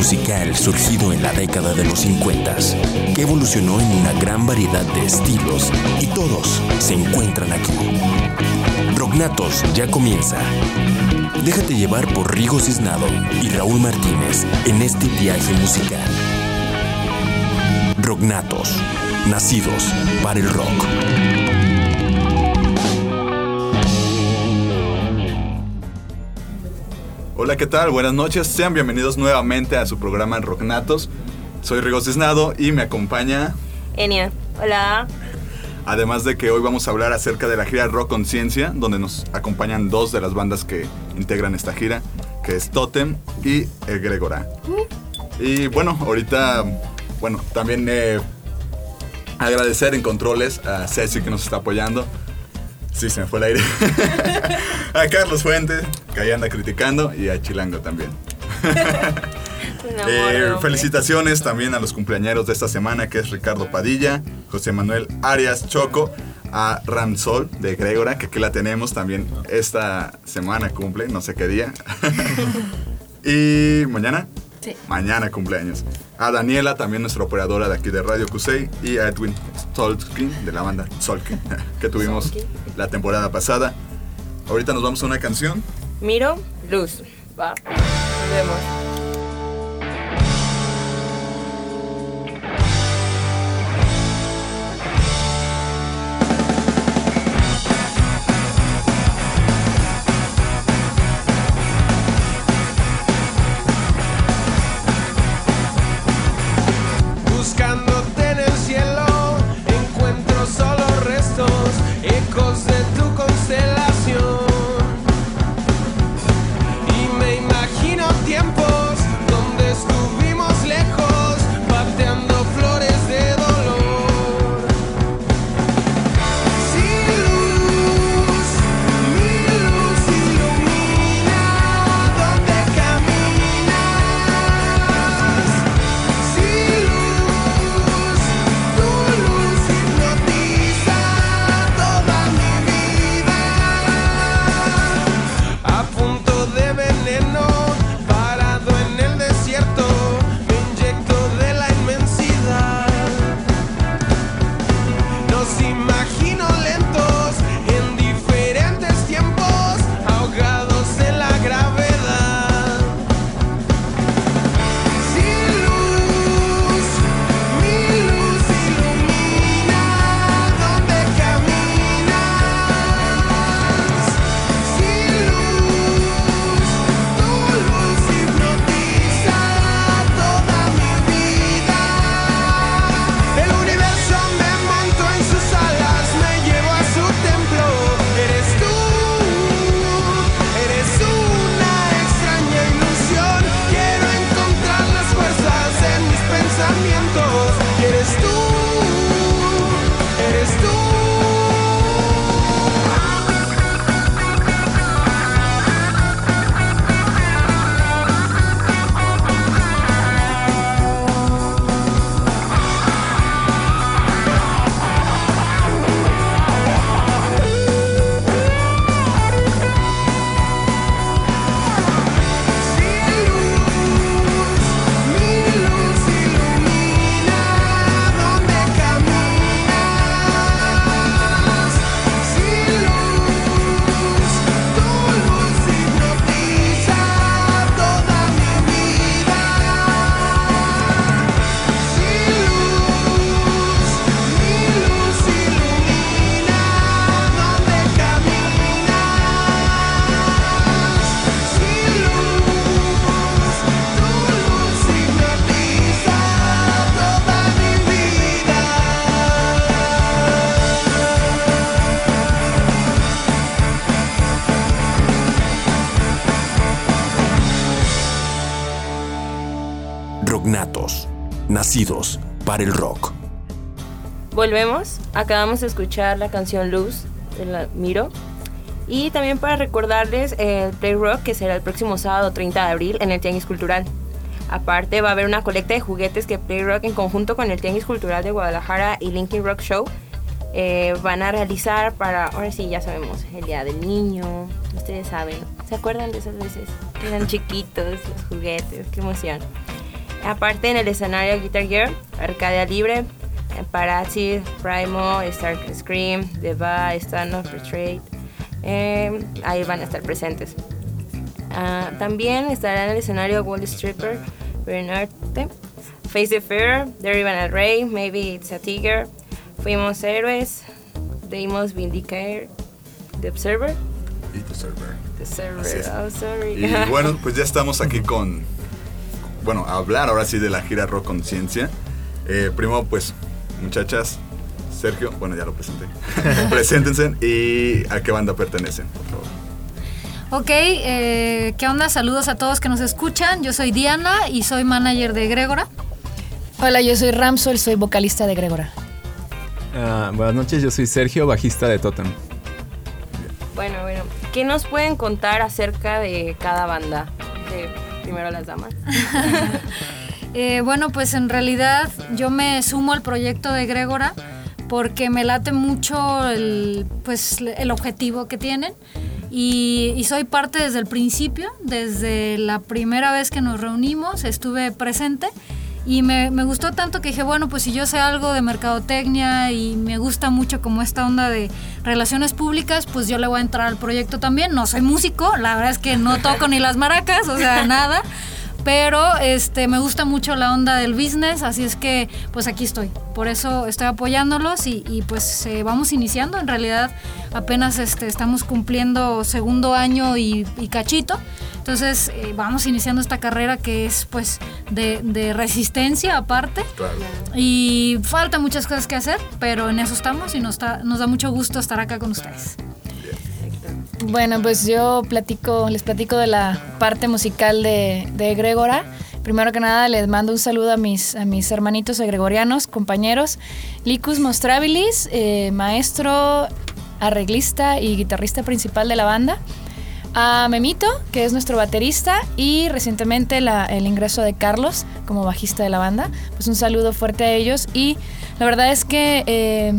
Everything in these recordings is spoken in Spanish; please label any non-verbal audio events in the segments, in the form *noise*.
musical surgido en la década de los 50, que evolucionó en una gran variedad de estilos y todos se encuentran aquí. Rocknatos ya comienza. Déjate llevar por Rigo Cisnado y Raúl Martínez en este viaje musical. Rocknatos, nacidos para el rock. Hola, ¿qué tal? Buenas noches. Sean bienvenidos nuevamente a su programa Rocknatos. Soy Rigo Cisnado y me acompaña. Enia. Hola. Además de que hoy vamos a hablar acerca de la gira Rock Conciencia, donde nos acompañan dos de las bandas que integran esta gira, que es Totem y El Gregora. Y bueno, ahorita, bueno, también eh, agradecer en controles a Ceci que nos está apoyando. Sí, se me fue el aire. a *laughs* Carlos Fuentes, que ahí anda criticando, y a Chilango también. *laughs* Eh, felicitaciones también a los cumpleañeros de esta semana, que es Ricardo Padilla, José Manuel Arias Choco, a Ramsol de Gregora, que aquí la tenemos también esta semana cumple, no sé qué día. *laughs* y mañana. Sí. Mañana cumpleaños. A Daniela, también nuestra operadora de aquí de Radio Cusey. Y a Edwin Tolkien, de la banda Solkin, *laughs* que tuvimos la temporada pasada. Ahorita nos vamos a una canción. Miro, luz. Va. Nos vemos. Nacidos para el rock. Volvemos. Acabamos de escuchar la canción Luz de la Miro. Y también para recordarles el Play Rock que será el próximo sábado 30 de abril en el Tianguis Cultural. Aparte va a haber una colecta de juguetes que Play Rock en conjunto con el Tianguis Cultural de Guadalajara y Linkin Rock Show eh, van a realizar para, ahora sí ya sabemos, el Día del Niño, ustedes saben, ¿se acuerdan de esas veces? Que eran chiquitos, los juguetes, qué emoción. Aparte en el escenario Guitar Gear, Arcadia Libre, Parazzi, Primo, Star Scream, The Va, Stand of Betrayed. Eh, ahí van a estar presentes. Ah, también estará en el escenario Wall Stripper, Bernarte, Face the Fear, Derry Van Rey, Maybe It's a Tiger, Fuimos Héroes, Deimos Vindicare, The Observer, Y The Server. The Server, oh sorry. Y bueno, pues ya estamos aquí con, bueno, a hablar ahora sí de la gira Rock Conciencia. Eh, primero, pues, muchachas, Sergio, bueno, ya lo presenté. *laughs* Preséntense y a qué banda pertenecen, por favor. Ok, eh, ¿qué onda? Saludos a todos que nos escuchan. Yo soy Diana y soy manager de Gregora. Hola, yo soy Ramsol, soy vocalista de Gregora. Ah, buenas noches, yo soy Sergio, bajista de Totem. Bueno, bueno, ¿qué nos pueden contar acerca de cada banda? De primero las damas. *laughs* Eh, bueno, pues en realidad yo me sumo al proyecto de Gregora porque me late mucho el, pues, el objetivo que tienen y, y soy parte desde el principio, desde la primera vez que nos reunimos estuve presente y me, me gustó tanto que dije, bueno, pues si yo sé algo de mercadotecnia y me gusta mucho como esta onda de relaciones públicas, pues yo le voy a entrar al proyecto también. No soy músico, la verdad es que no toco ni las maracas, o sea, *laughs* nada. Pero este, me gusta mucho la onda del business, así es que pues aquí estoy. Por eso estoy apoyándolos y, y, pues eh, vamos iniciando. En realidad apenas este, estamos cumpliendo segundo año y, y cachito. Entonces eh, vamos iniciando esta carrera que es pues de, de resistencia aparte. Claro. Y falta muchas cosas que hacer, pero en eso estamos y nos da mucho gusto estar acá con ustedes. Bueno, pues yo platico, les platico de la parte musical de, de Gregora. Primero que nada, les mando un saludo a mis, a mis hermanitos gregorianos, compañeros. Licus Mostrabilis, eh, maestro, arreglista y guitarrista principal de la banda. A Memito, que es nuestro baterista, y recientemente el ingreso de Carlos como bajista de la banda. Pues un saludo fuerte a ellos. Y la verdad es que eh,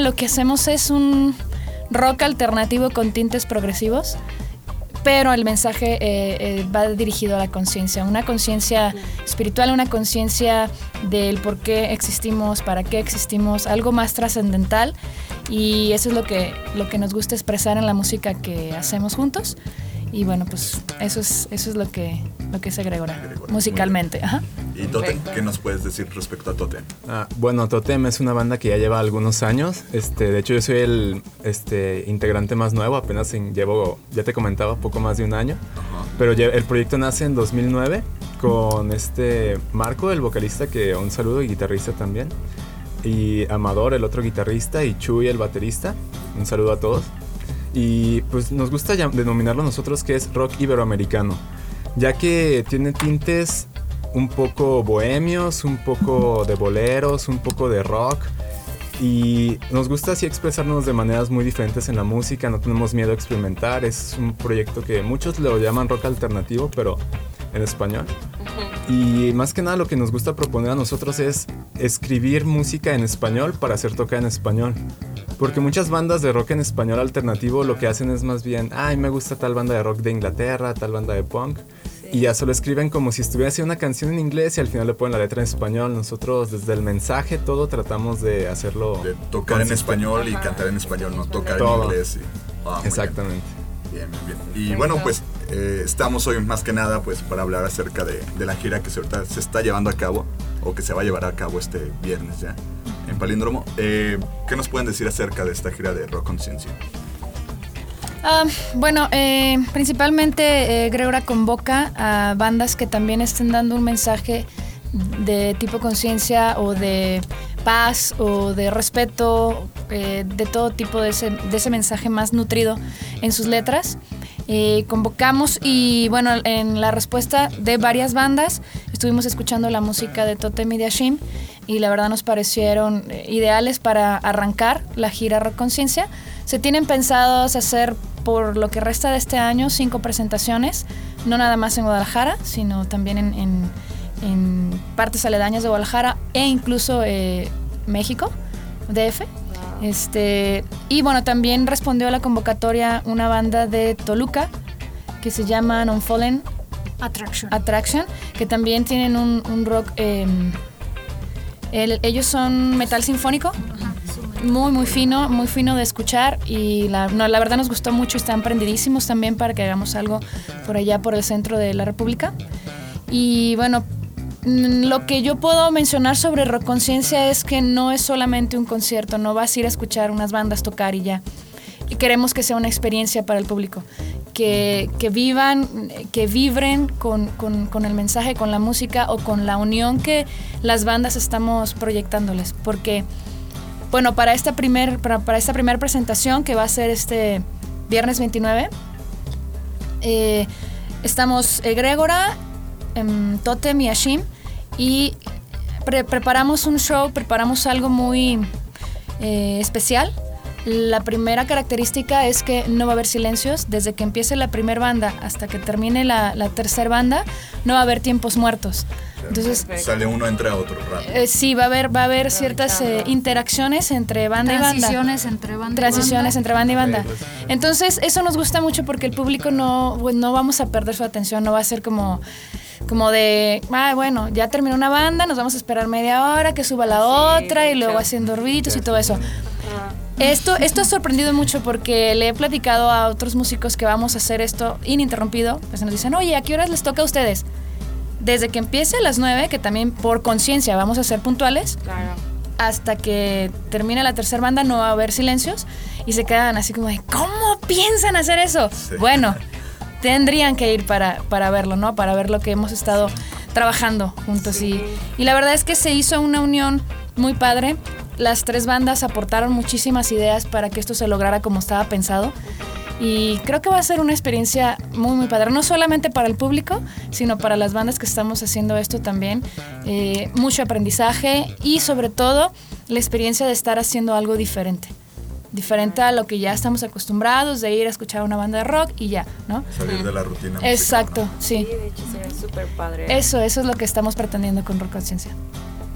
lo que hacemos es un rock alternativo con tintes progresivos, pero el mensaje eh, eh, va dirigido a la conciencia, una conciencia espiritual, una conciencia del por qué existimos, para qué existimos, algo más trascendental y eso es lo que, lo que nos gusta expresar en la música que hacemos juntos. Y bueno, pues eso es, eso es lo que, lo que es Gregora, Gregora, musicalmente. Ajá. Y Totem. ¿qué nos puedes decir respecto a Totem? Ah, bueno, Totem es una banda que ya lleva algunos años. Este, de hecho, yo soy el este, integrante más nuevo. Apenas en- llevo, ya te comentaba, poco más de un año. Pero el proyecto nace en 2009 con este Marco, el vocalista, que un saludo y guitarrista también. Y Amador, el otro guitarrista, y Chuy, el baterista. Un saludo a todos. Y pues nos gusta denominarlo nosotros que es rock iberoamericano, ya que tiene tintes un poco bohemios, un poco de boleros, un poco de rock. Y nos gusta así expresarnos de maneras muy diferentes en la música, no tenemos miedo a experimentar, es un proyecto que muchos lo llaman rock alternativo, pero en español. Y más que nada lo que nos gusta proponer a nosotros es escribir música en español para hacer tocar en español. Porque muchas bandas de rock en español alternativo lo que hacen es más bien, ay, me gusta tal banda de rock de Inglaterra, tal banda de punk. Y ya solo escriben como si estuviera haciendo una canción en inglés y al final le ponen la letra en español. Nosotros desde el mensaje todo tratamos de hacerlo. De tocar en español y cantar en español, no tocar Todo. en inglés. y- bien. Exactamente. Bien, bien, bien. Y bueno, pues eh, estamos hoy más que nada pues para hablar acerca de, de la gira que se, ahorita se está llevando a cabo o que se va a llevar a cabo este viernes ya en Palíndromo. Eh, ¿Qué nos pueden decir acerca de esta gira de Rock Conciencia? Ah, bueno, eh, principalmente eh, Gregora convoca a bandas que también estén dando un mensaje de tipo conciencia o de paz o de respeto, eh, de todo tipo de ese, de ese mensaje más nutrido en sus letras. Convocamos y bueno, en la respuesta de varias bandas estuvimos escuchando la música de Totem y de Ashim y la verdad nos parecieron ideales para arrancar la gira Rock Conciencia. Se tienen pensados hacer por lo que resta de este año cinco presentaciones, no nada más en Guadalajara, sino también en, en- en partes aledañas de Guadalajara e incluso eh, México, DF. Este, y bueno, también respondió a la convocatoria una banda de Toluca que se llama Unfallen Attraction. Attraction, que también tienen un, un rock. eh, el- ellos son metal sinfónico, muy, muy fino, muy fino de escuchar. Y la, no, la verdad nos gustó mucho están prendidísimos también para que hagamos algo por allá, por el centro de la República. Y bueno, lo que yo puedo mencionar sobre Rock Conciencia es que no es solamente un concierto, no vas a ir a escuchar unas bandas tocar y ya. Y queremos que sea una experiencia para el público, que, que vivan, que vibren con, con- con el mensaje, con la música o con la unión que las bandas estamos proyectándoles. Porque, bueno, para esta para, para esta primera presentación que va a ser este viernes 29, eh, estamos Egrégora, em, Totem y Ashim y pre- preparamos un show, preparamos algo muy eh, especial. La primera característica es que no va a haber silencios. Desde que empiece la primera banda hasta que termine la, la tercera banda, no va a haber tiempos muertos. Entonces, Sale uno, entra otro rápido. eh, sí, va a haber, va a haber ciertas eh, interacciones entre banda y banda. Transiciones entre banda y Transiciones banda. entre banda y banda. Entonces, eso nos gusta mucho porque el público no, pues, no vamos a perder su atención, no va a ser como, como de, ah, bueno, ya terminó una banda, nos vamos a esperar media hora que suba la otra y luego haciendo ruiditos y todo eso. Esto, esto ha sorprendido mucho porque le he platicado a otros músicos que vamos a hacer esto ininterrumpido. Pues nos dicen, oye, ¿a qué horas les toca a ustedes? Desde que empiece a las 9, que también por conciencia vamos a ser puntuales, Claro. hasta que termine la tercera banda no va a haber silencios y se quedan así como de, ¿cómo piensan hacer eso? Bueno, *laughs* tendrían que ir para, para verlo, ¿no? Para ver lo que hemos estado trabajando juntos. Y, y la verdad es que se hizo una unión muy padre. Las tres bandas aportaron muchísimas ideas para que esto se lograra como estaba pensado. Y creo que va a ser una experiencia muy, muy padre. No solamente para el público, sino para las bandas que estamos haciendo esto también. Eh, mucho aprendizaje y sobre todo la experiencia de estar haciendo algo diferente. Diferente a lo que ya estamos acostumbrados, de ir a escuchar una banda de rock y ya, ¿no? Salir de la rutina. musical, Exacto, ¿no? sí. Sí, de hecho sería súper padre. Eso, eso es lo que estamos pretendiendo con Rock Conciencia.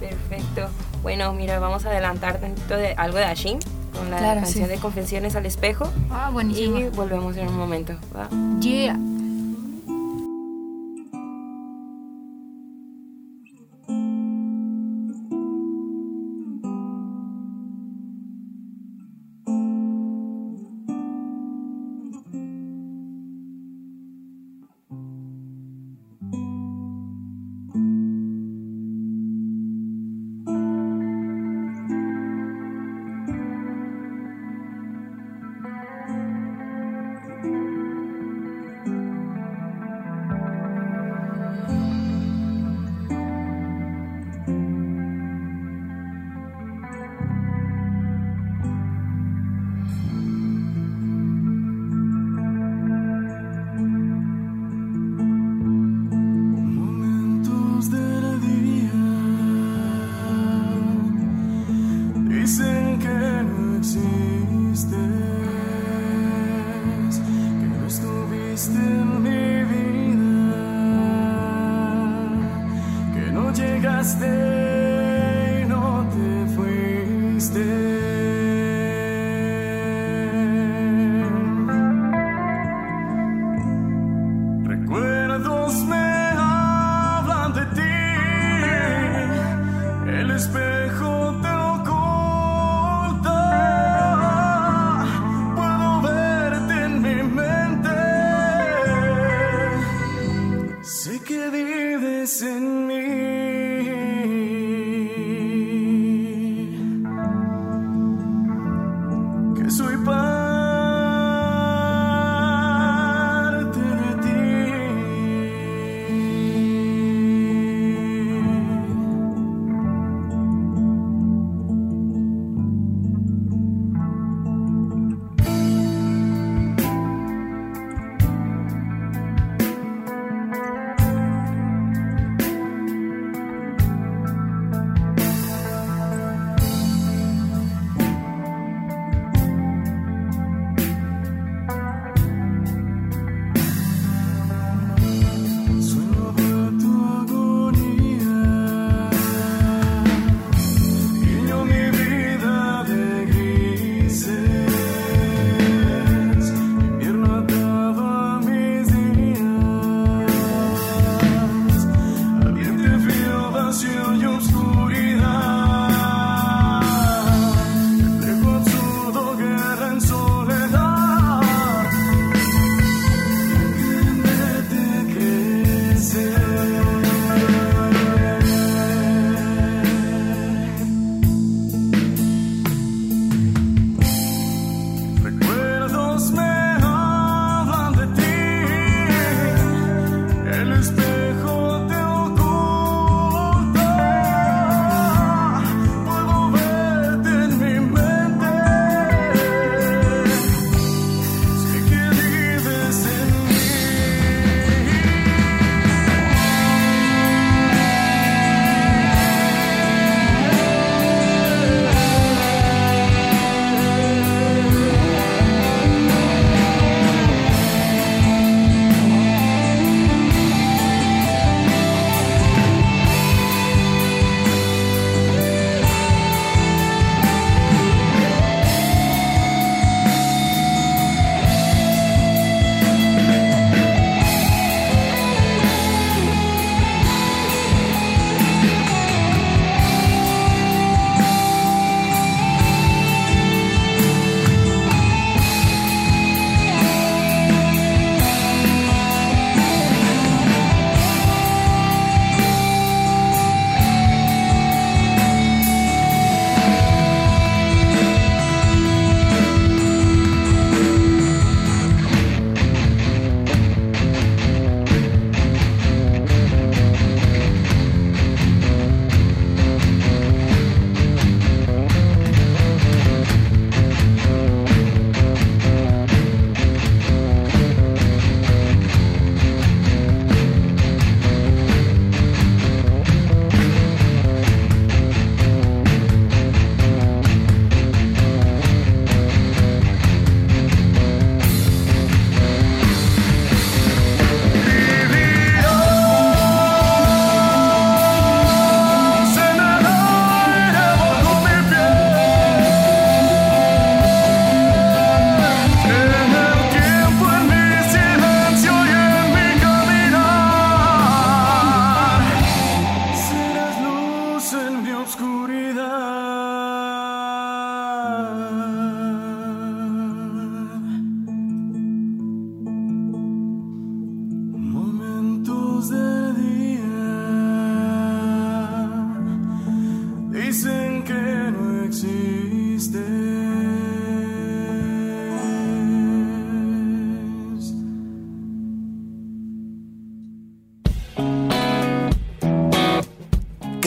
Perfecto. Bueno, mira, vamos a adelantar tantito de algo de Ashim con la Claro, canción sí. de Confesiones al Espejo. Ah, Y buenísimo. volvemos en un momento. ¿va? Yeah.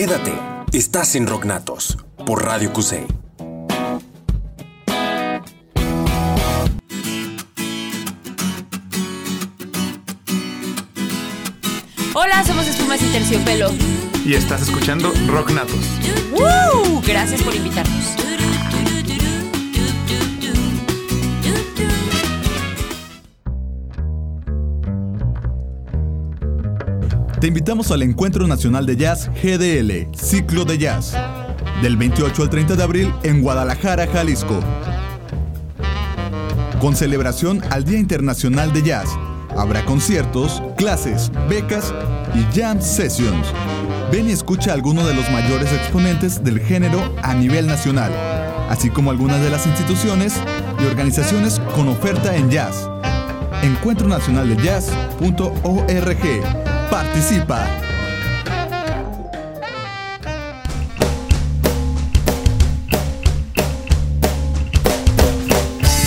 Quédate, estás en Rocknatos por Radio QC. Hola, somos Espumas y Terciopelo. Y estás escuchando Rock Natos. ¡Woo! Gracias por invitarnos. Te invitamos al Encuentro Nacional de Jazz GDL, Ciclo de Jazz, del 28 al 30 de abril en Guadalajara, Jalisco. Con celebración al Día Internacional de Jazz, habrá conciertos, clases, becas y jam sessions. Ven y escucha a algunos de los mayores exponentes del género a nivel nacional, así como algunas de las instituciones y organizaciones con oferta en jazz. Encuentro Nacional de Jazz.org. Participa.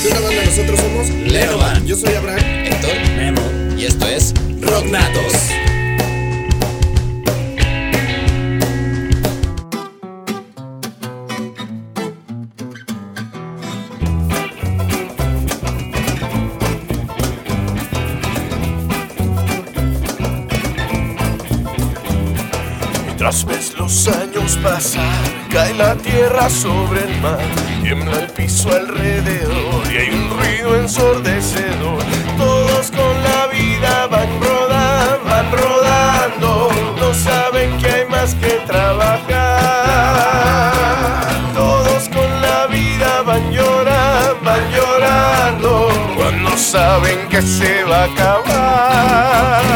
¿Qué onda, banda? Nosotros somos Lenovan. Yo soy Abraham. Héctor Memo. Y esto es Rocknatos. Pasar, cae la tierra sobre el mar, tiembla el piso alrededor y hay un ruido ensordecedor. Todos con la vida van rodando, van rodando, no saben que hay más que trabajar. Todos con la vida van llorando, van llorando, cuando saben que se va a acabar.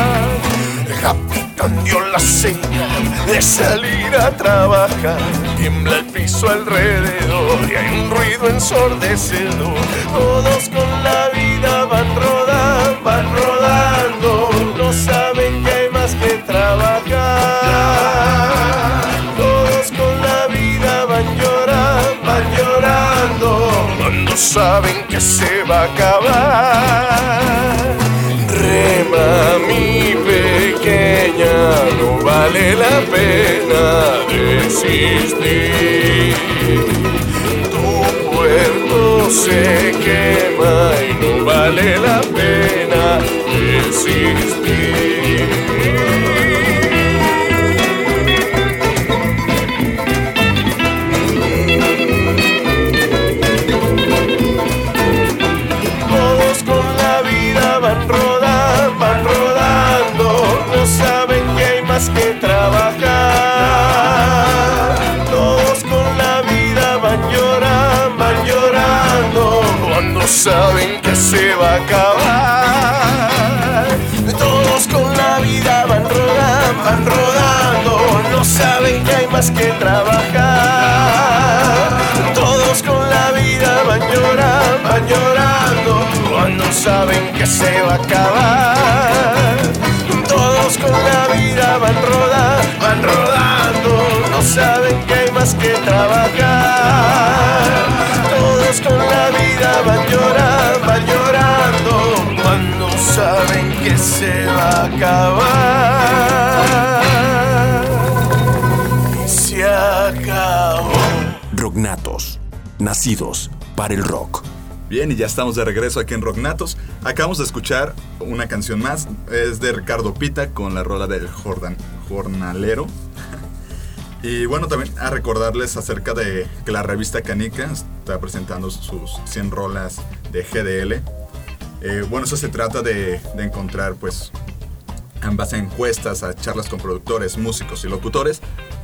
Dio la señal de salir a trabajar. Tiembla el piso alrededor y hay un ruido ensordecedor. Todos con la vida van rodando, van rodando. No saben que hay más que trabajar. Todos con la vida van llorando, van llorando. Cuando saben que se va a acabar. No vale la pena desistir. Tu puerto se quema y no vale la pena desistir. Saben que se va a acabar. Todos con la vida van rodando, van rodando, no saben que hay más que trabajar. Todos con la vida van llorando, van llorando, cuando saben que se va a acabar. Todos con la vida van rodando, van rodando, no saben que hay más que trabajar. Con la vida van llorando, van llorando, cuando saben que se va a acabar. Y se acabó. Rocknatos, nacidos para el rock. Bien, y ya estamos de regreso aquí en Rocknatos. Acabamos de escuchar una canción más. Es de Ricardo Pita con la rola del Jordan, Jornalero. *laughs* Y bueno, también a recordarles acerca de que la revista Canica está presentando sus 100 rolas de GDL. Eh, bueno, eso se trata de, de encontrar pues ambas encuestas, a charlas con productores, músicos y locutores.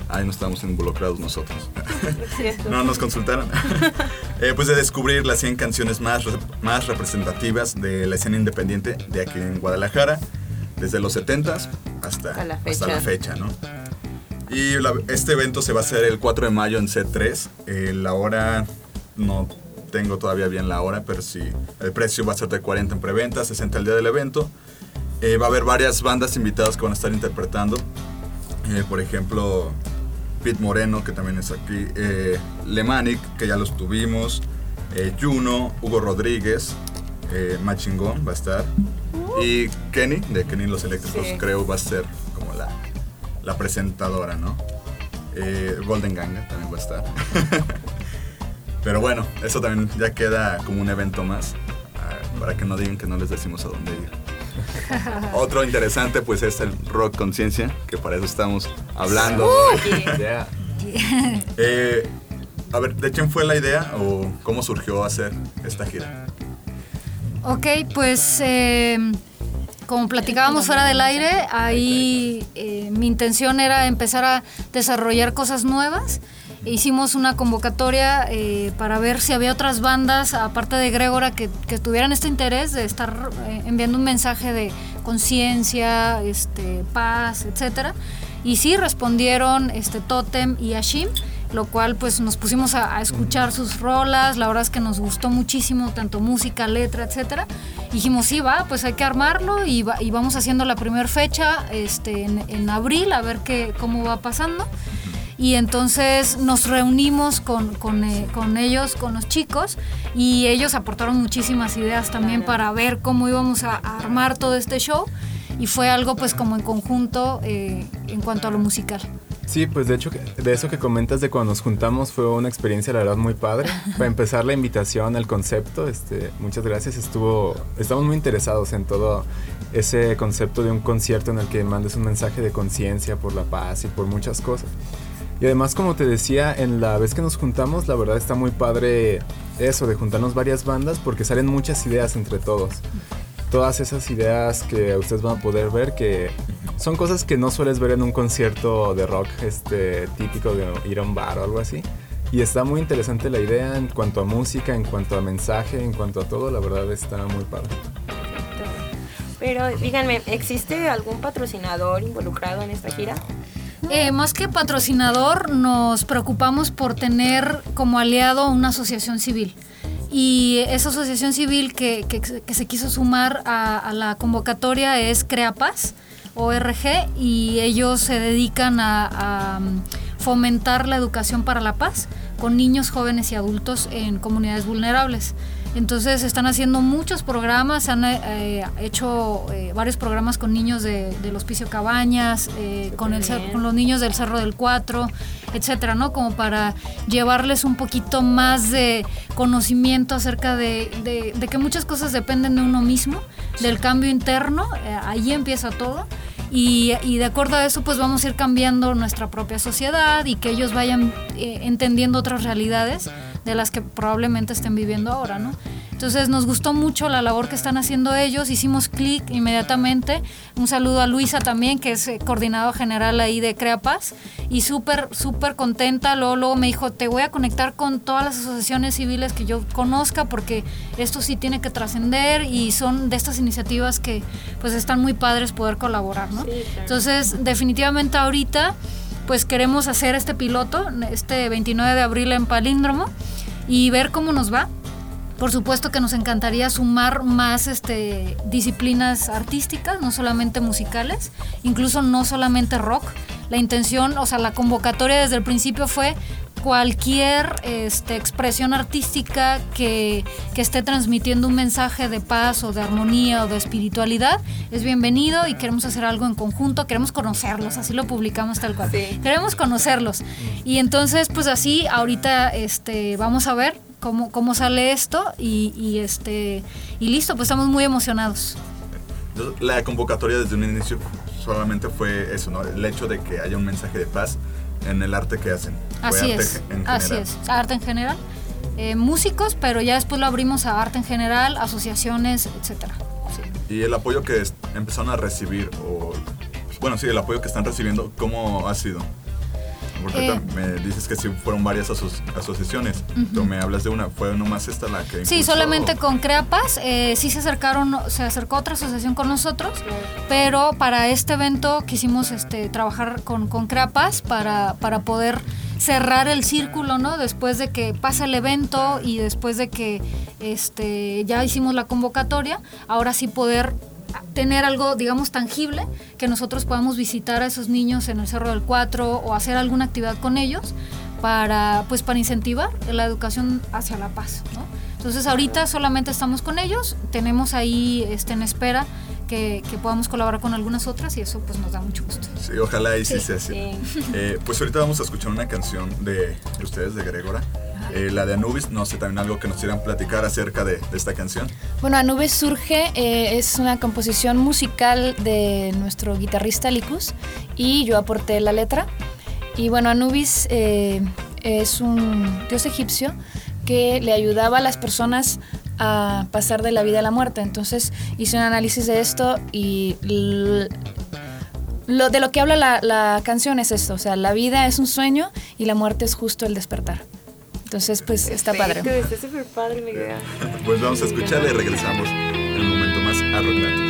Ahí no estamos involucrados nosotros. *laughs* *laughs* no nos consultaron. *laughs* Eh, pues de descubrir las 100 canciones más, más representativas de la escena independiente de aquí en Guadalajara, desde los 70s hasta, la hasta fecha. la fecha, ¿no? Y la- este evento se va a hacer el 4 de mayo en C3. Eh, la hora, no tengo todavía bien la hora, pero sí, el precio va a ser de 40 en preventa, 60 el día del evento. Eh, va a haber varias bandas invitadas que van a estar interpretando. Eh, por ejemplo, Pete Moreno, que también es aquí. Eh, Lemanic, que ya los tuvimos. Eh, Juno, Hugo Rodríguez. Machingón va a estar. Y Kenny, de Kenny Los Eléctricos, Sí. creo va a ser como la, la presentadora, ¿no? Golden Ganga también va a estar. *laughs* Pero bueno, eso también ya queda como un evento más. ah, Para que no digan que no les decimos a dónde ir. *laughs* Otro interesante pues es el Rock Conciencia, que para eso estamos hablando. Yeah. Eh, a ver, ¿de quién fue la idea o cómo surgió hacer esta gira? Ok, pues eh, como platicábamos fuera del aire, ahí eh, mi intención era empezar a desarrollar cosas nuevas. Hicimos una convocatoria eh, para ver si había otras bandas, aparte de Gregora, que, que tuvieran este interés de estar eh, enviando un mensaje de conciencia, este, paz, etcétera. Y sí, respondieron este, Totem y Ashim lo cual pues nos pusimos a, escuchar sus rolas, la verdad es que nos gustó muchísimo, tanto música, letra, etcétera. Y dijimos, sí, va, pues hay que armarlo y vamos haciendo la primera fecha este, en, en abril, a ver qué, cómo va pasando. Y entonces nos reunimos con, con, eh, con ellos, con los chicos, y ellos aportaron muchísimas ideas también para ver cómo íbamos a, a armar todo este show. Y fue algo pues como en conjunto eh, en cuanto a lo musical. Sí, pues de hecho, de eso que comentas de cuando nos juntamos fue una experiencia, la verdad, muy padre. *laughs* Para empezar, la invitación, el concepto, este, muchas gracias. Estuvo, estamos muy interesados en todo ese concepto de un concierto en el que mandes un mensaje de conciencia por la paz y por muchas cosas. Y además, como te decía, en la vez que nos juntamos, la verdad está muy padre eso, de juntarnos varias bandas, porque salen muchas ideas entre todos. Todas esas ideas que ustedes van a poder ver, que son cosas que no sueles ver en un concierto de rock este, típico de ir a un bar o algo así. Y está muy interesante la idea en cuanto a música, en cuanto a mensaje, en cuanto a todo, la verdad está muy padre. Pero díganme, ¿existe algún patrocinador involucrado en esta gira? Eh, más que patrocinador, nos preocupamos por tener como aliado una asociación civil. Y esa asociación civil que, que- se quiso sumar a, la convocatoria es Creapaz, ORG, y ellos se dedican a, a, mm, fomentar la educación para la paz con niños, jóvenes y adultos en comunidades vulnerables. Entonces están haciendo muchos programas, han eh, hecho eh, varios programas con niños de- del Hospicio Cabañas, eh, con, el, con los niños del Cerro del Cuatro, etcétera, ¿no? Como para llevarles un poquito más de conocimiento acerca de, de- de que muchas cosas dependen de uno mismo, del cambio interno, eh, ahí empieza todo. Y, y de acuerdo a eso, pues vamos a ir cambiando nuestra propia sociedad y que ellos vayan eh, entendiendo otras realidades de las que probablemente estén viviendo ahora, ¿no? Entonces nos gustó mucho la labor que están haciendo ellos, hicimos clic inmediatamente. Un saludo a Luisa también, que es eh, coordinador general ahí de Crea Paz, y súper, súper contenta. Luego, luego me dijo, te voy a conectar con todas las asociaciones civiles que yo conozca, porque esto sí tiene que trascender y son de estas iniciativas que pues están muy padres poder colaborar, ¿no? Entonces, definitivamente ahorita pues queremos hacer este piloto, este 29 de abril en Palíndromo, y ver cómo nos va. Por supuesto que nos encantaría sumar más este, disciplinas artísticas, no solamente musicales, incluso no solamente rock. La intención, o sea, la convocatoria desde el principio fue cualquier este, expresión artística que, que esté transmitiendo un mensaje de paz o de armonía o de espiritualidad es bienvenido y queremos hacer algo en conjunto, queremos conocerlos, así lo publicamos tal cual. Queremos conocerlos. Y entonces, pues así, ahorita este, vamos a ver cómo, cómo sale esto y, y, este, y listo, pues estamos muy emocionados. La convocatoria desde un inicio solamente fue eso, ¿no? El hecho de que haya un mensaje de paz en el arte que hacen. Fue Así arte es, en así es, arte en general. Eh, músicos, pero ya después lo abrimos a arte en general, asociaciones, etcétera. Y el apoyo que empezaron a recibir, o bueno, sí, el apoyo que están recibiendo, ¿cómo ha sido? Porque Eh. me dices que sí fueron varias aso- asociaciones. Tú me hablas de una, ¿fue nomás esta la que Sí, impulsó? solamente con Creapas, eh, sí se acercaron, se acercó otra asociación con nosotros, pero para este evento quisimos este, trabajar con, con Creapas para, para poder cerrar el círculo, ¿no? Después de que pasa el evento y después de que este, ya hicimos la convocatoria, ahora sí poder tener algo, digamos, tangible, que nosotros podamos visitar a esos niños en el Cerro del Cuatro o hacer alguna actividad con ellos para, pues, para incentivar la educación hacia la paz, ¿no? Entonces ahorita solamente estamos con ellos, tenemos ahí este, en espera que, que podamos colaborar con algunas otras y eso pues nos da mucho gusto. Sí, ojalá y sí, Sí. sea así. Sí. Eh, pues ahorita vamos a escuchar una canción de, de ustedes, de Gregora. Eh, la de Anubis, no sé, también algo que nos quieran platicar acerca de, esta canción. Bueno, Anubis surge, eh, es una composición musical de nuestro guitarrista Likus y yo aporté la letra. Y bueno, Anubis eh, es un dios egipcio que le ayudaba a las personas a pasar de la vida a la muerte. Entonces hice un análisis de esto y lo, de lo que habla la, la canción es esto, o sea, la vida es un sueño y la muerte es justo el despertar. Entonces, pues está padre. Perfecto, Está súper padre mi idea. Pues vamos a escucharla y regresamos en un momento más a Rocknatos.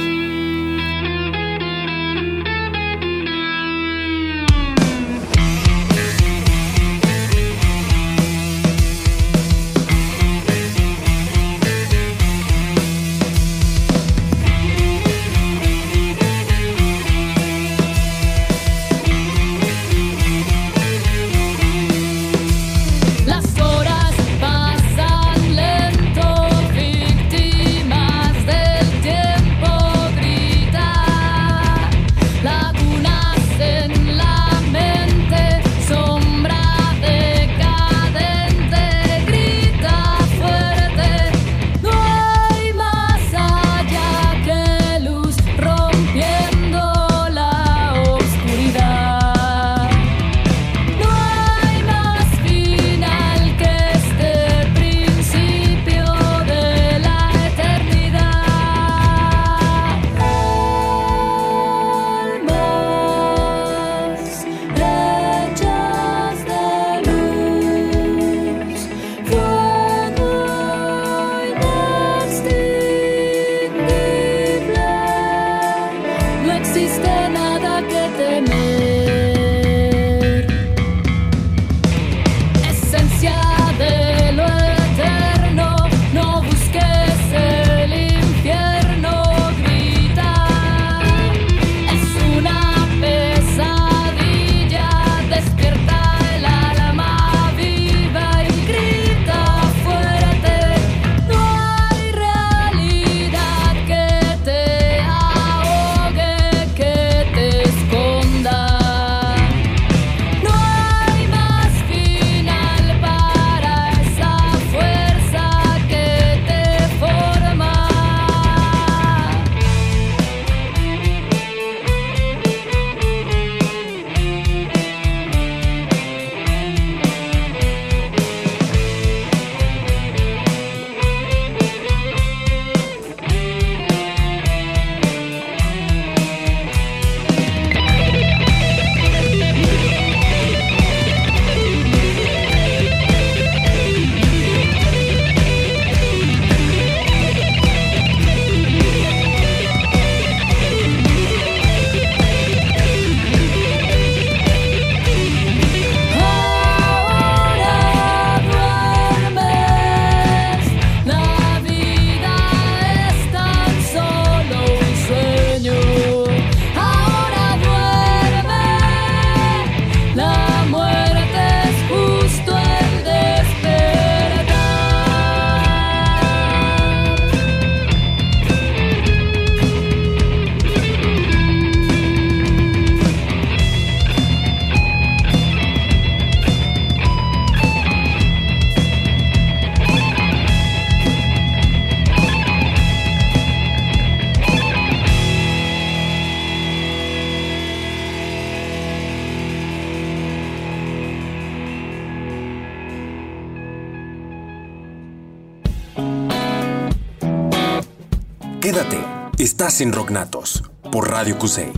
Estás en Rocknatos por Radio Cusey.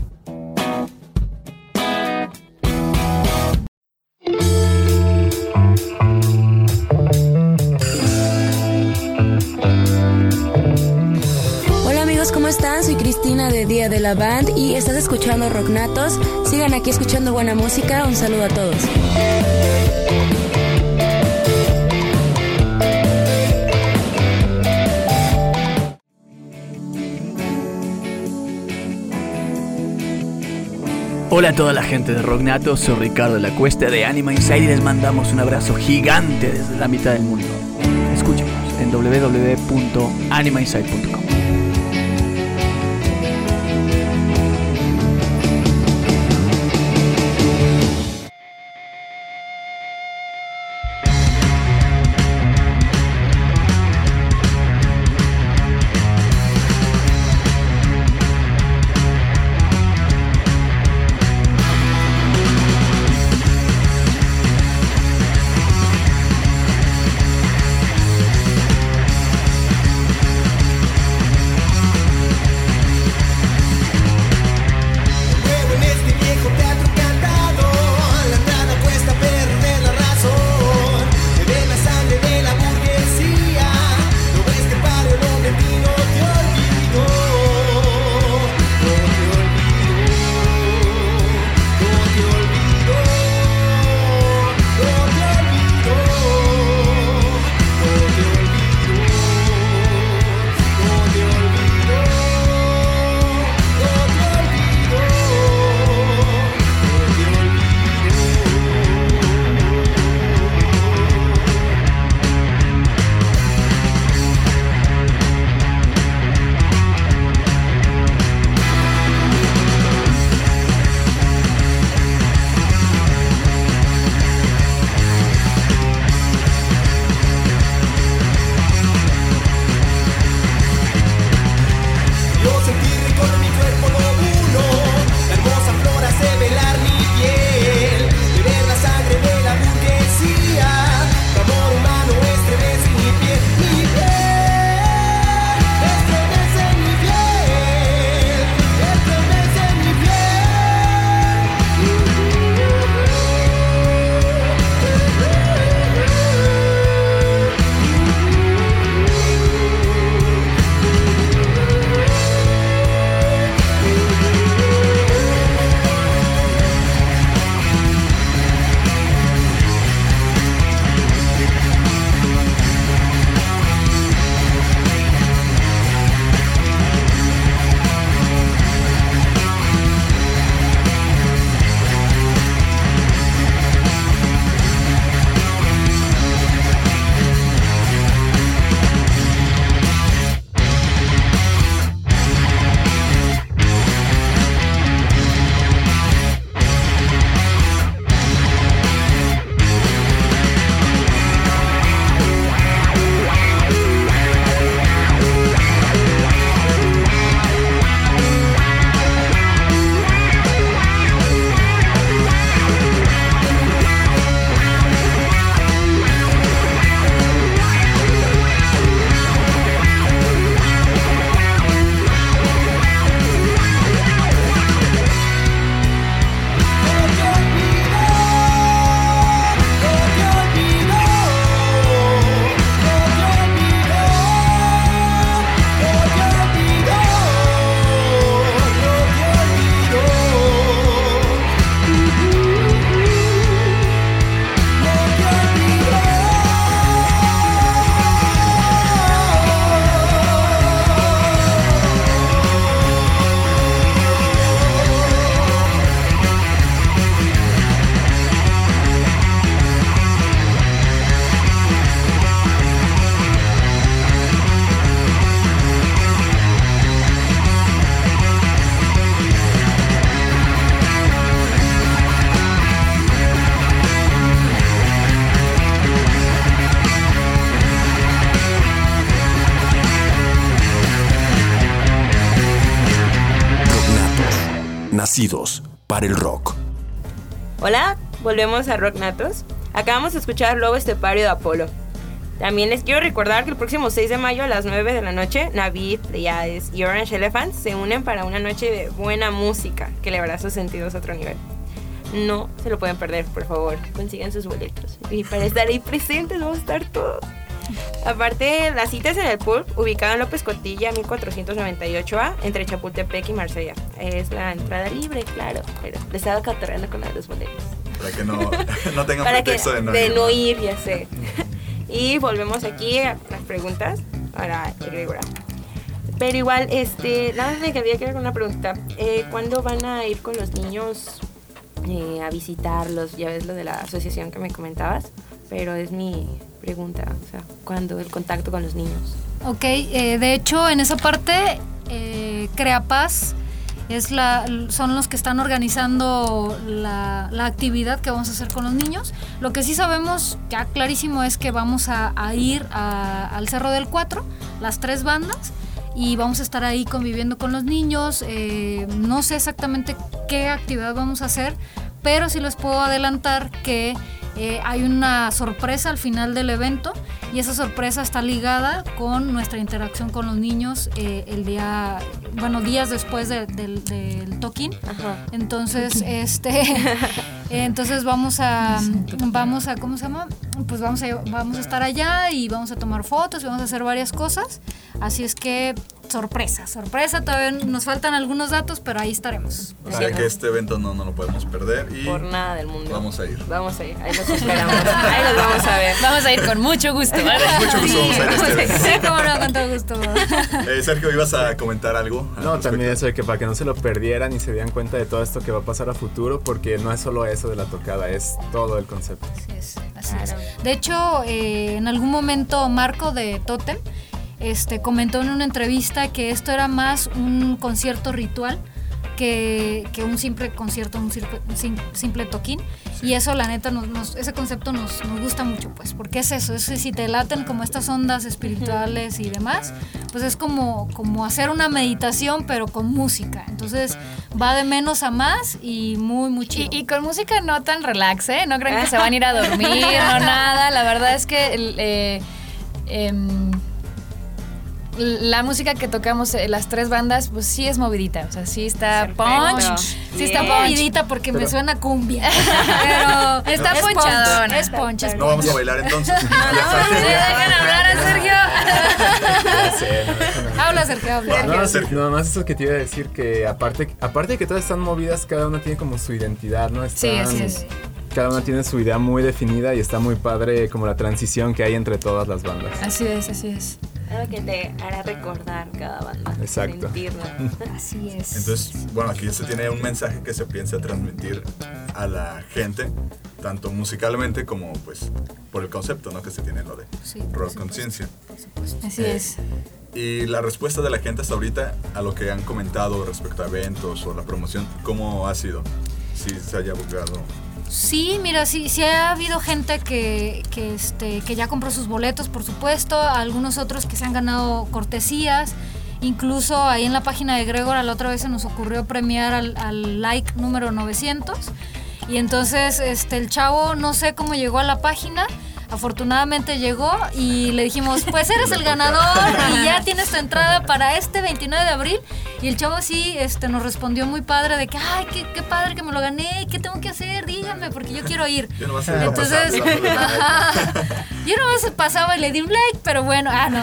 Hola amigos, ¿cómo están? Soy Cristina de Día de la Band y estás escuchando Rocknatos. Sigan aquí escuchando buena música. Un saludo a todos. Hola a toda la gente de Rocknato, soy Ricardo de la Cuesta de Anima Inside y les mandamos un abrazo gigante desde la mitad del mundo. Escúchenos en www.animainside.com. volvemos a Rock Natos. Acabamos de escuchar Lobo Estepario de Apolo. También les quiero recordar que el próximo 6 de mayo a las 9 de la noche, Navid, Pleiades y Orange Elephants se unen para una noche de buena música que le hará sus sentidos a otro nivel. No se lo pueden perder, por favor. Consigan sus boletos. Y para estar ahí presentes, vamos a estar todos. Aparte, las citas en el Pulp, ubicado en López Cotilla, 1498A, entre Chapultepec y Marsella. Es la entrada libre, claro, pero le estaba catorreando con la los boletos. Para que no, *laughs* no tengan Para que pretexto de no de ir, no ¿no? ir, ya sé. *laughs* y volvemos aquí a las preguntas para Gregora. Pero igual, este, nada más me quería quedar con una pregunta. Eh, ¿Cuándo van a ir con los niños eh, a visitarlos? Ya ves lo de la asociación que me comentabas, pero es mi pregunta, o sea, ¿cuándo el contacto con los niños? Ok, eh, de hecho en esa parte eh, Creapaz es son los que están organizando la, actividad que vamos a hacer con los niños. Lo que sí sabemos ya clarísimo es que vamos a, ir al Cerro del Cuatro, las tres bandas, y vamos a estar ahí conviviendo con los niños. eh, no sé exactamente qué actividad vamos a hacer, pero sí les puedo adelantar que eh, hay una sorpresa al final del evento y esa sorpresa está ligada con nuestra interacción con los niños eh, el día, bueno, días después de- del, del toquín. Entonces, *laughs* este, *laughs* entonces vamos a, vamos a, ¿cómo se llama? Pues vamos a, vamos a estar allá y vamos a tomar fotos y vamos a hacer varias cosas. Así es que sorpresa, sorpresa. Todavía nos faltan algunos datos, pero ahí estaremos. O sea que este evento no, no lo podemos perder y Por nada del mundo. vamos a ir. Vamos a ir, ahí los esperamos. ahí los vamos a ver. Vamos a ir con mucho gusto. Con mucho gusto vamos a ir a este evento. Sí, cómo no, con todo gusto. Eh, Sergio, ¿ibas a comentar algo? al No, respecto? también eso de que para que no se lo perdieran y se dieran cuenta de todo esto que va a pasar a futuro, porque no es solo eso de la tocada, es todo el concepto. Así es. De hecho, eh, en algún momento Marco de Totem este, comentó en una entrevista que esto era más un concierto ritual que, que un simple concierto, un simple, un sim- simple toquín. Y eso, la neta, nos, nos- ese concepto nos, nos gusta mucho, pues, porque es eso, es que si te laten como estas ondas espirituales y demás, pues es como, como hacer una meditación, pero con música. Entonces, va de menos a más y muy, muy chido. Y, y con música no tan relax, ¿eh? No crean que se van a ir a dormir, no *laughs* nada. La verdad es que eh, em, la música que tocamos, eh, las tres bandas, pues sí es movidita. O sea, sí está punch. Sí está movidita porque me suena cumbia. *laughs* Pero Está es punch, ponchadona. Es punch, es No vamos a bailar entonces. *laughs* Dejan hablar a Sergio. No, no. Habla, Sergio, habla. No, Sergio, nada más eso que te iba a decir que aparte, aparte de que todas están movidas, cada una tiene como su identidad, ¿no? Sí, así es. Cada una tiene su idea muy definida y está muy padre como la transición que hay entre todas las bandas. Así es, así es. Algo que te hará recordar cada banda. Exacto. Sentirla. *laughs* Así es. Entonces, bueno, aquí se tiene un mensaje que se piensa transmitir a la gente, tanto musicalmente como pues por el concepto ¿no? que se tiene lo de Sí, por rock supuesto, conciencia. Así Eh, es. Y la respuesta de la gente hasta ahorita a lo que han comentado respecto a eventos o la promoción, ¿cómo ha sido? Si se haya buscado. Sí, mira, sí, sí ha habido gente que, que, este, que ya compró sus boletos, por supuesto, algunos otros que se han ganado cortesías, incluso ahí en la página de Gregor la otra vez se nos ocurrió premiar al, al like número 900 y entonces este, el chavo no sé cómo llegó a la página, afortunadamente llegó y le dijimos, pues eres el ganador y ya tienes tu entrada para este 29 de abril y el chavo sí este, nos respondió muy padre de que, ay, qué, qué padre que me lo gané, ¿qué tengo que hacer? Díganme, porque yo quiero ir. Yo se iba Entonces, pasando, *laughs* yo nomás pasaba y le di un like, pero bueno, ah, no.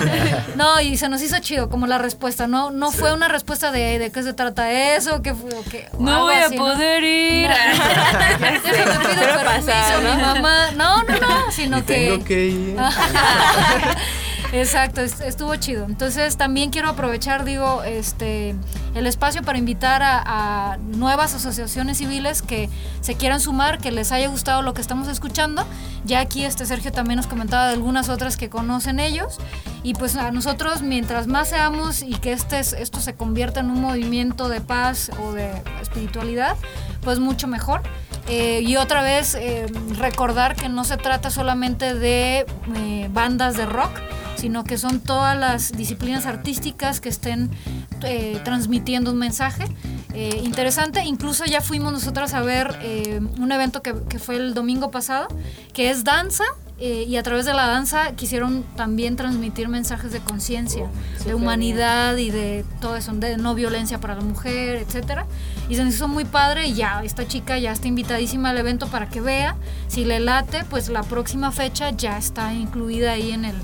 No, y se nos hizo chido como la respuesta, no no fue una respuesta de, de qué se trata eso, qué fue, No voy a poder ir. Déjame pido Suele permiso pasar, a mi ¿no? mamá. No, no, no, sino que... tengo que ir. *laughs* Exacto, est- estuvo chido. Entonces también quiero aprovechar, digo, este, el espacio para invitar a, a nuevas asociaciones civiles que se quieran sumar, que les haya gustado lo que estamos escuchando. Ya aquí este Sergio también nos comentaba de algunas otras que conocen ellos. Y pues a nosotros, mientras más seamos y que este, es- esto se convierta en un movimiento de paz o de espiritualidad, pues mucho mejor. Eh, y otra vez eh, recordar que no se trata solamente de eh, bandas de rock, sino que son todas las disciplinas artísticas que estén eh, transmitiendo un mensaje eh, interesante. Incluso ya fuimos nosotras a ver eh, un evento que, que fue el domingo pasado, que es danza. eh, y a través de la danza quisieron también transmitir mensajes de conciencia, de súper humanidad y de todo eso, de no violencia para la mujer, etcétera. Y se nos hizo muy padre y ya, esta chica ya está invitadísima al evento para que vea. Si le late, pues la próxima fecha ya está incluida ahí en el,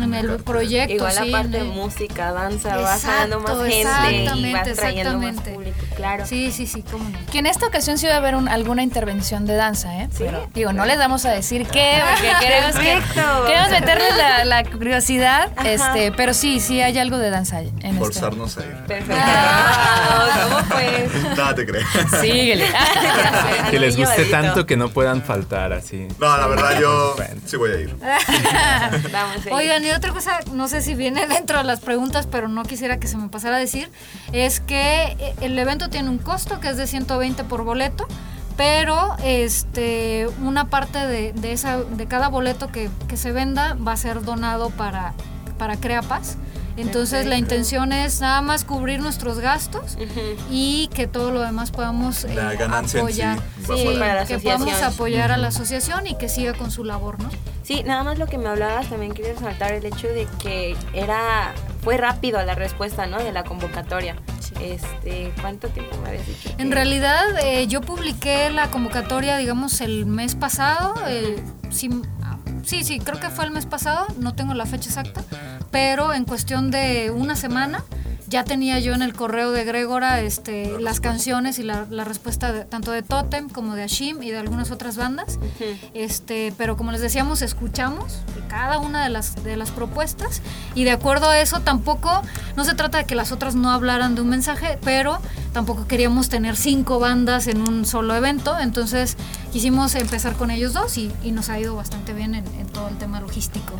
en el proyecto. Igual sí, aparte de el- música, danza, vas Exacto, jalando más gente y vas exactamente, trayendo más exactamente. público, claro. Sí, sí, sí, cómo no. Que en esta ocasión sí va a haber un- alguna intervención de danza, ¿eh? Pero, digo, no les vamos a decir qué, *laughs* porque queremos, que, queremos meterles la, la *laughs* curiosidad, Ajá. este, pero sí, sí hay algo de danza en este. Forzarnos a ir. Perfecto. Ah, ¿Cómo pues? *laughs* Nada te crees. Síguele. *laughs* Que les guste tanto que no puedan faltar así. No, la verdad yo *laughs* sí voy a ir. Vamos a ir. Oigan, y otra cosa, no sé si viene dentro de las preguntas, pero no quisiera que se me pasara a decir, es que eh, el evento tiene un costo que es de 120 por boleto, pero este una parte de, de esa, de cada boleto que, que se venda va a ser donado para, para Crea Entonces la intención es nada más cubrir nuestros gastos y que todo lo demás podamos eh, La ganancia en sí apoyar. va Sí, para- Para la que podamos apoyar a la asociación y que siga con su labor, ¿no? Sí, nada más lo que me hablabas, también quería resaltar el hecho de que era fue rápido la respuesta, ¿no? De la convocatoria. Este, ¿cuánto tiempo me habías dicho? En realidad, eh, yo publiqué la convocatoria, digamos, el mes pasado. eh, sí, ah, sí, sí, creo que fue el mes pasado, no tengo la fecha exacta, pero en cuestión de una semana ya tenía yo en el correo de Gregora este, las canciones y la, la respuesta de- tanto de Totem como de Ashim y de algunas otras bandas. Este, pero como les decíamos, escuchamos cada una de las, de las propuestas y de acuerdo a eso tampoco, no se trata de que las otras no hablaran de un mensaje, pero tampoco queríamos tener cinco bandas en un solo evento, entonces quisimos empezar con ellos dos y, y nos ha ido bastante bien en, en todo el tema logístico.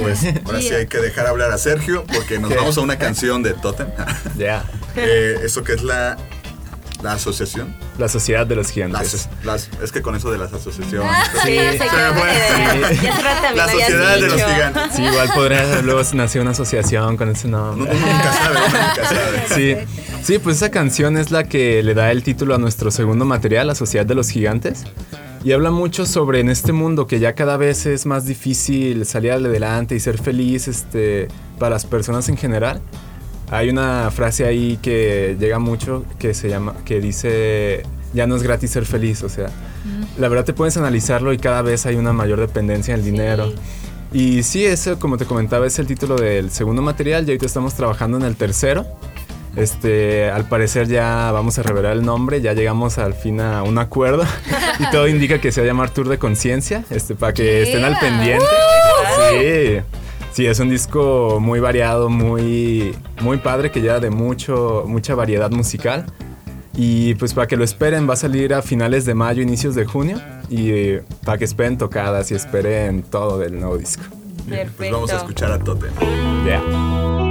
Pues ahora sí hay que dejar hablar a Sergio porque nos vamos a una canción de Totem. *laughs* Ya. Eh, eso que es la, la asociación. La sociedad de los gigantes. Las, las- es que con eso de las asociaciones. Sí, fue. Sí. Rato también La sociedad de los gigantes. Sí, igual podría luego nacer una asociación con ese nombre. Uno nunca sabe, nunca sabe. *laughs* Sí, sí, pues esa canción es la que le da el título a nuestro segundo material, La Sociedad de los Gigantes. Y habla mucho sobre en este mundo que ya cada vez es más difícil salir adelante y ser feliz este, para las personas en general. Hay una frase ahí que llega mucho que se llama, que dice, ya no es gratis ser feliz, o sea, la verdad te puedes analizarlo y cada vez hay una mayor dependencia en el dinero. Y sí, eso, como te comentaba, es el título del segundo material y ahorita estamos trabajando en el tercero. Este, al parecer ya vamos a revelar el nombre, ya llegamos al fin a un acuerdo *laughs* y todo indica que se va a llamar Tour de Conciencia, este, para que estén al Yeah. pendiente. Sí. Sí, es un disco muy variado, muy, muy padre, que lleva de mucho, mucha variedad musical. Y pues para que lo esperen, va a salir a finales de mayo, inicios de junio. Y eh, para que esperen tocadas y esperen todo del nuevo disco. Pues vamos a escuchar a Totem. Ya.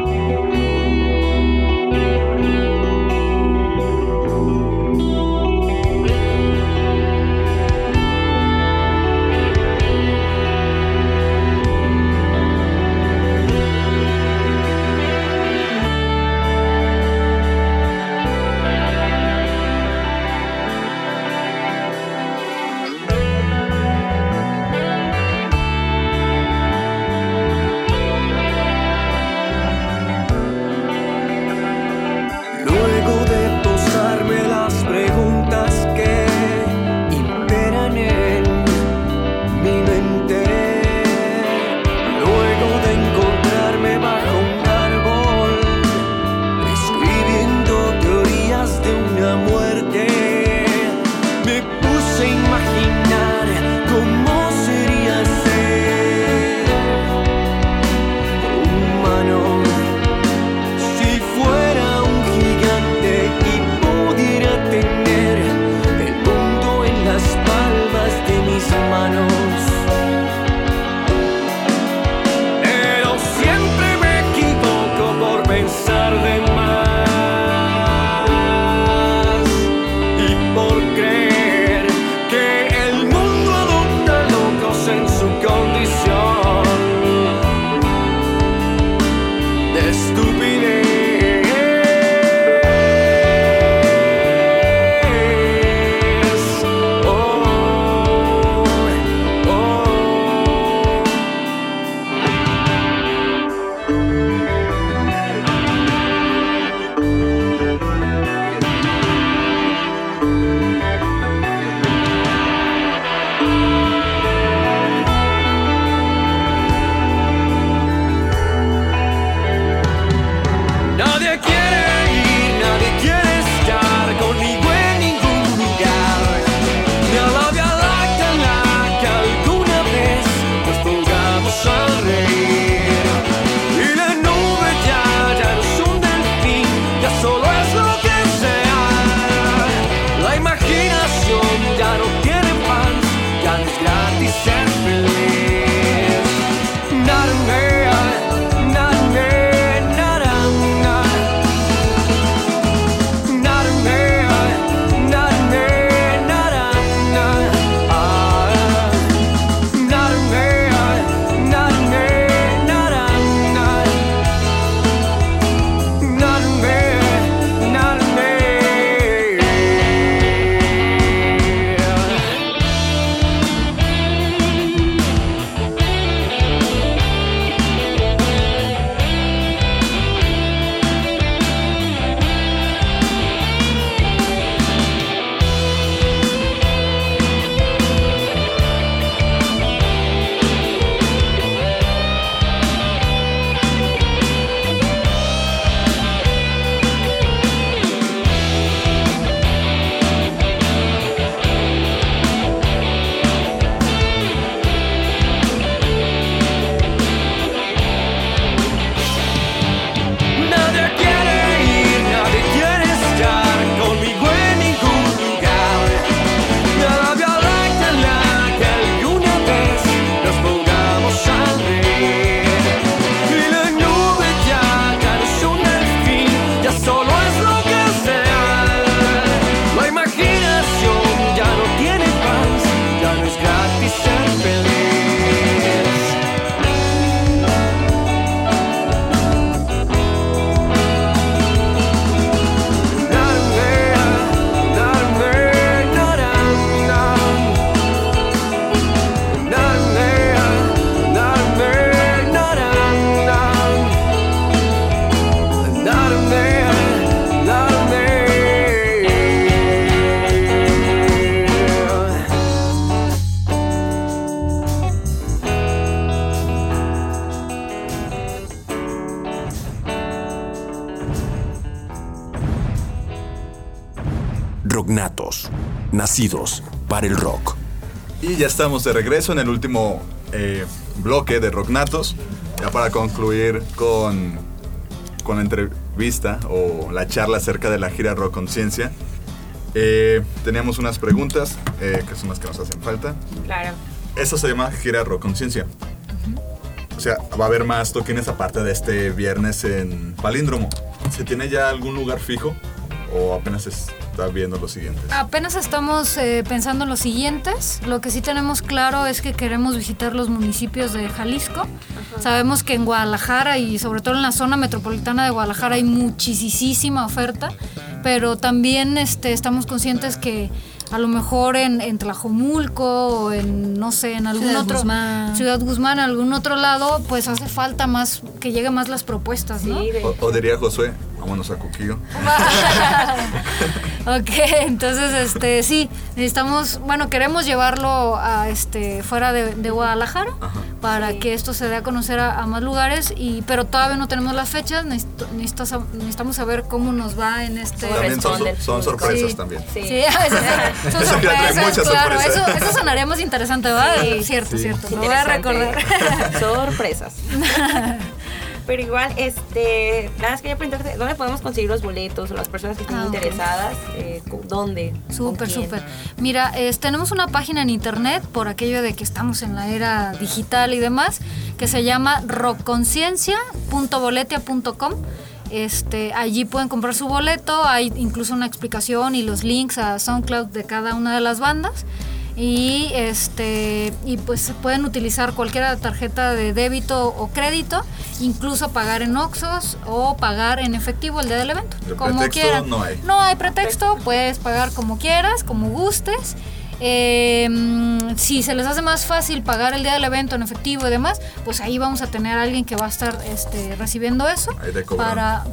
Estamos de regreso en el último eh, bloque de Rocknatos. Ya para concluir con, con la entrevista o la charla acerca de la gira Rock Conciencia. Eh, teníamos unas preguntas eh, que son las que nos hacen falta. Claro. Eso se llama gira Rock Conciencia. O sea, va a haber más toquines aparte de este viernes en Palíndromo. ¿Se tiene ya algún lugar fijo o apenas se está viendo lo siguiente? Apenas estamos eh, pensando en los siguientes. Lo que sí tenemos claro es que queremos visitar los municipios de Jalisco. Sabemos que en Guadalajara y sobre todo en la zona metropolitana de Guadalajara hay muchísima oferta, pero también este, estamos conscientes que a lo mejor en, en Tlajomulco o en, no sé, en algún Ciudad otro... Guzmán. Ciudad Guzmán, en algún otro lado, pues hace falta más, que lleguen más las propuestas, ¿no? O, o diría Josué, vámonos a Cuquillo. *laughs* Ok, entonces este sí, necesitamos, bueno, queremos llevarlo a este fuera de, de Guadalajara para que esto se dé a conocer a, a más lugares y pero todavía no tenemos las fechas, necesito- necesito sab- necesitamos saber cómo nos va en este También son, sorpresas Sí. también. Sí. Sí, a veces son *laughs* sorpresas, muchas claro, sorpresas. eso, eso sonaría más interesante, ¿verdad? Sí. Cierto, Sí. cierto, lo voy a recordar. Sorpresas. *laughs* Pero igual, este, nada más quería preguntarte, ¿dónde podemos conseguir los boletos o las personas que estén Ah, interesadas? Eh, ¿Dónde? ¿Con Súper, súper. Mira, es- tenemos una página en internet por aquello de que estamos en la era digital y demás, que se llama rockconciencia.boletia.com. Este, allí pueden comprar su boleto, hay incluso una explicación y los links a SoundCloud de cada una de las bandas. Y este y pues pueden utilizar cualquier tarjeta de débito o crédito, incluso pagar en Oxos o pagar en efectivo el día del evento, como quieran. no hay. No hay pretexto, puedes pagar como quieras, como gustes. Eh, mm, si se les hace más fácil pagar el día del evento en efectivo y demás, pues ahí vamos a tener a alguien que va a estar este, recibiendo eso para,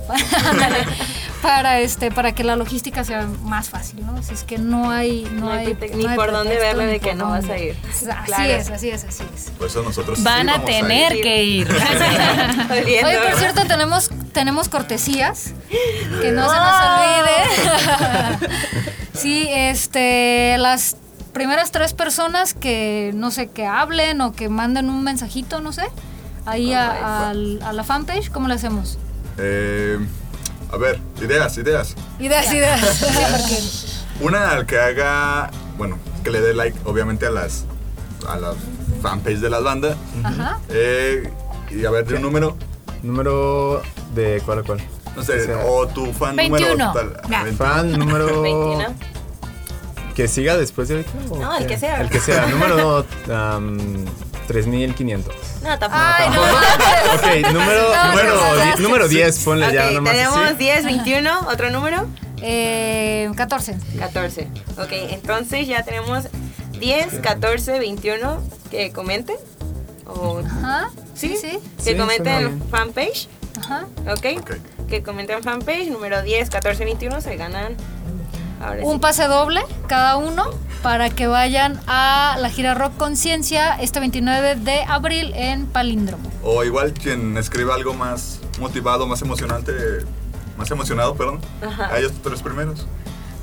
*laughs* para, este, para que la logística sea más fácil, ¿no? Si es que no hay, no, No hay hay, prete- no ni hay por dónde verle de que no vas a ir. Así Claro. es, así es, así es. Por eso nosotros sí Van a tener ir. que ir. Oye, por cierto, tenemos, tenemos cortesías. Que no se nos olvide. *laughs* sí, este, las primeras tres personas que, no sé, que hablen o que manden un mensajito, no sé, ahí a, la fanpage, ¿cómo le hacemos? Eh, a ver, ideas, ideas. Ideas, ideas. *laughs* Una al que haga, bueno, que le dé like, obviamente, a las a la fanpage de la banda. Ajá. Eh, y a ver, de un número, Número de cuál a cuál. No sé, O sea, o tu fan 21. número. tal- Ya. 21. Fan número *laughs* 21. que siga después de ahorita. o No, el qué? que sea. El que sea. *laughs* Número um, 3500. No, tampoco. Ay, no. Ok, número, No, número, número 10, ponle Ok, ya nomás tenemos así. 10, 21, otro número. Eh, 14. 14. Ok, entonces ya tenemos 10, 14, 21 que comenten. O, Ajá. Sí, sí. Que Sí, comenten en fanpage. Ajá. ¿Ok? Ok. Que comenten en fanpage. Número 10, 14, 21 se ganan. Ahora un sí. pase doble cada uno para que vayan a la gira Rock Conciencia este 29 de abril en Palíndromo. O igual quien escriba algo más motivado, más emocionante, más emocionado, perdón. Ajá. A ellos tres primeros.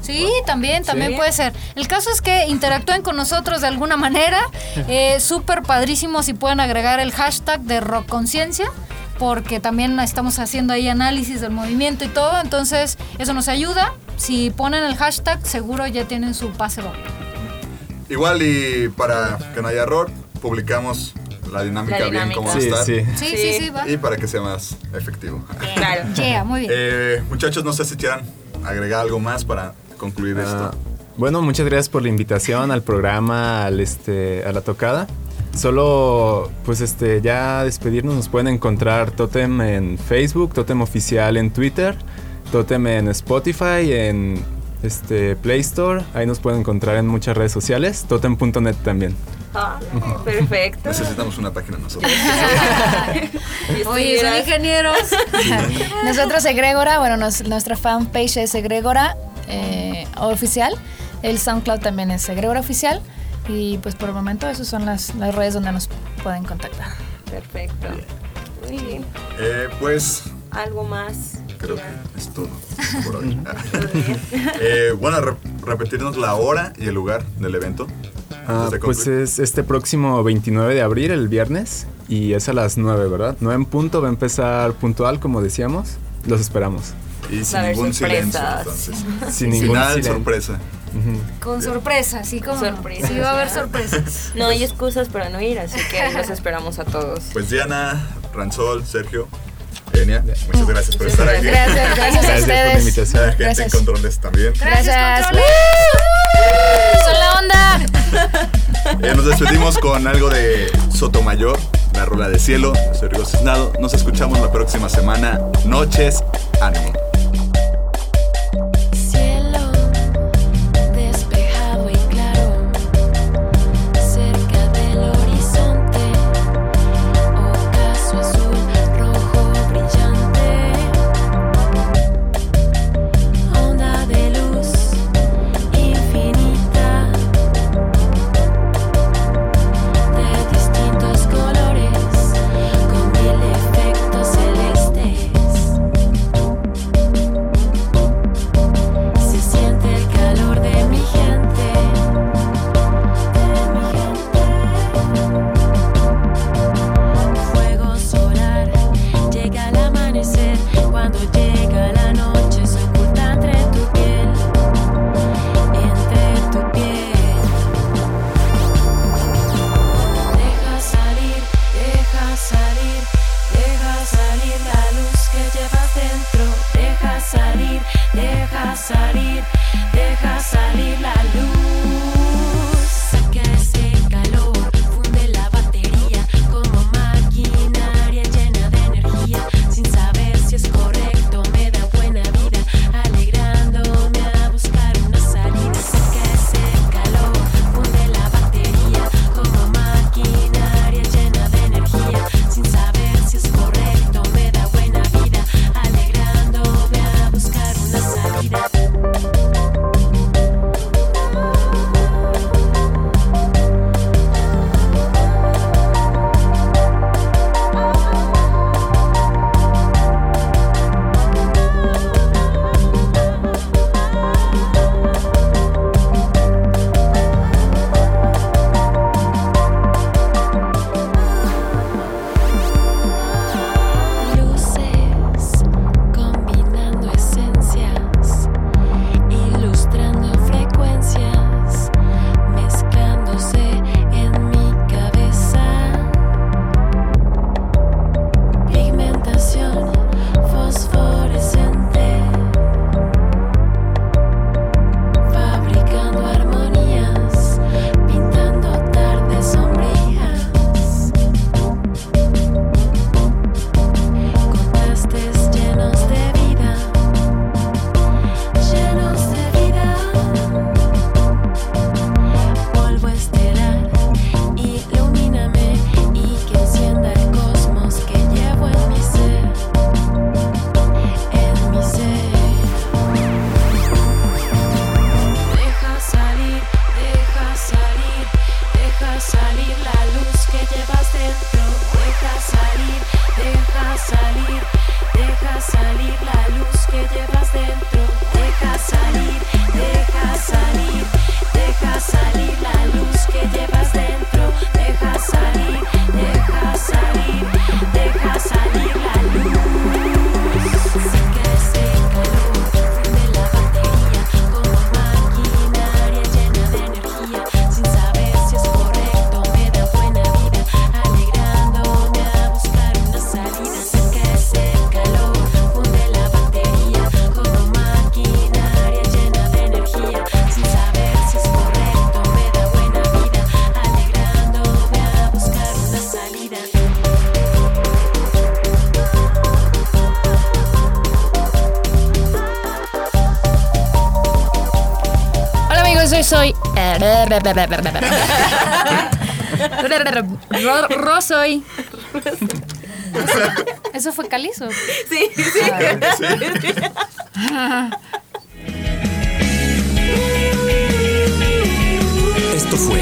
Sí, también, también Sí. puede ser. El caso es que interactúen con nosotros de alguna manera. *laughs* Eh, Súper padrísimo si pueden agregar el hashtag de Rock Conciencia, porque también estamos haciendo ahí análisis del movimiento y todo. Entonces, eso nos ayuda. Si ponen el hashtag, seguro ya tienen su pase doble. Igual y para que no haya error, publicamos la dinámica, La bien cómo va a Sí, estar. sí. Sí, sí, Sí. sí, va. Y para que sea más efectivo. Claro. *laughs* Yeah, muy bien. Eh, muchachos, no sé si quieran agregar algo más para concluir Ah, esto. bueno, muchas gracias por la invitación al programa, al este, a la tocada. Solo, pues este, ya despedirnos, nos pueden encontrar Totem en Facebook, Totem Oficial en Twitter, Totem en Spotify, en este, Play Store. Ahí nos pueden encontrar en muchas redes sociales, totem.net también. Ah, perfecto. Necesitamos una página nosotros. *laughs* Oye, son ingenieros. Nosotros Egregora, bueno, nos- nuestra fanpage es Egregora eh, oficial. El SoundCloud también es Egregora oficial. Y pues por el momento esas son las, las redes donde nos pueden contactar. Perfecto. Muy bien. Eh, pues ¿Algo más? creo que es todo por hoy. *laughs* *laughs* Eh, bueno, re- repetirnos la hora y el lugar del evento? Ah, pues es este próximo 29 de abril, el viernes, y es a las 9, ¿verdad? 9 en punto, va a empezar puntual, como decíamos. Los esperamos. Y sin ningún silencio, sorpresas. entonces. Sin ningún Final, Con sorpresa, sí, como Sorpresa. Sí, va a haber sorpresas. *laughs* No hay excusas para no ir, así que *laughs* los esperamos a todos. Pues Diana, Ransol, Sergio, Enia, muchas gracias por estar aquí. Gracias, gracias a ustedes. A la gente Gracias. en controles también. Gracias. controles. Son la onda. *laughs* Ya nos despedimos con algo de Sotomayor, la rola de cielo. Soy Rigo Cisnado. Nos escuchamos la próxima semana. Noches, ánimo. Ro, Ro soy. ¿Eso fue calizo? Sí, sí. Esto fue